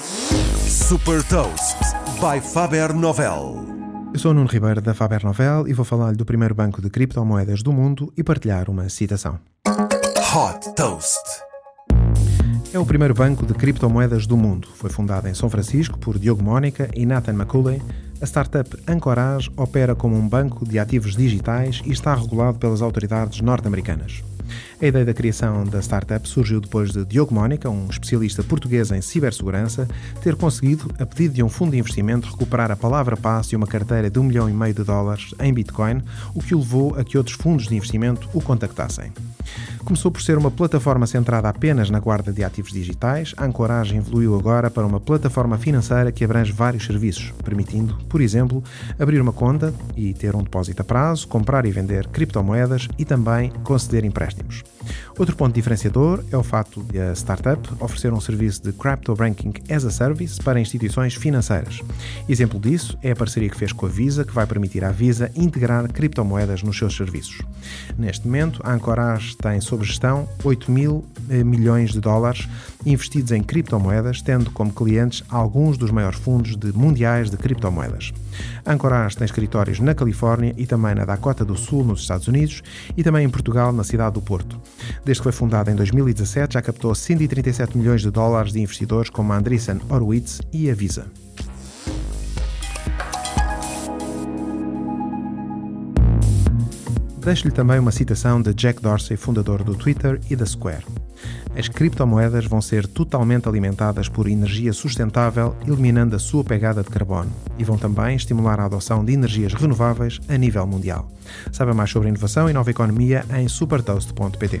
Super Toast by Faber Novel. Eu sou o Nuno Ribeiro da Faber Novel e vou falar-lhe do primeiro banco de criptomoedas do mundo e partilhar uma citação. Hot Toast. É o primeiro banco de criptomoedas do mundo. Foi fundado em São Francisco por Diogo Mónica e Nathan McCulley. A startup Anchorage opera como um banco de ativos digitais e está regulado pelas autoridades norte-americanas. A ideia da criação da startup surgiu depois de Diogo Mónica, um especialista português em cibersegurança, ter conseguido, a pedido de um fundo de investimento, recuperar a palavra passe e uma carteira de um milhão e meio de dólares em Bitcoin, o que o levou a que outros fundos de investimento o contactassem. Começou por ser uma plataforma centrada apenas na guarda de ativos digitais, a Ancoragem evoluiu agora para uma plataforma financeira que abrange vários serviços, permitindo, por exemplo, abrir uma conta e ter um depósito a prazo, comprar e vender criptomoedas e também conceder empréstimos. Outro ponto diferenciador é o fato de a startup oferecer um serviço de Crypto Banking as a Service para instituições financeiras. Exemplo disso é a parceria que fez com a Visa, que vai permitir à Visa integrar criptomoedas nos seus serviços. Neste momento, a Anchorage tem sob gestão 8 mil eh, milhões de dólares investidos em criptomoedas, tendo como clientes alguns dos maiores fundos de mundiais de criptomoedas. A Anchorage tem escritórios na Califórnia e também na Dakota do Sul, nos Estados Unidos, e também em Portugal, na cidade do Porto. Desde que foi fundada em 2017, já captou 137 milhões de dólares de investidores como a Andreessen Horowitz e a Visa. Deixo-lhe também uma citação de Jack Dorsey, fundador do Twitter e da Square. As criptomoedas vão ser totalmente alimentadas por energia sustentável, eliminando a sua pegada de carbono, e vão também estimular a adoção de energias renováveis a nível mundial. Saiba mais sobre inovação e nova economia em supertoast.pt.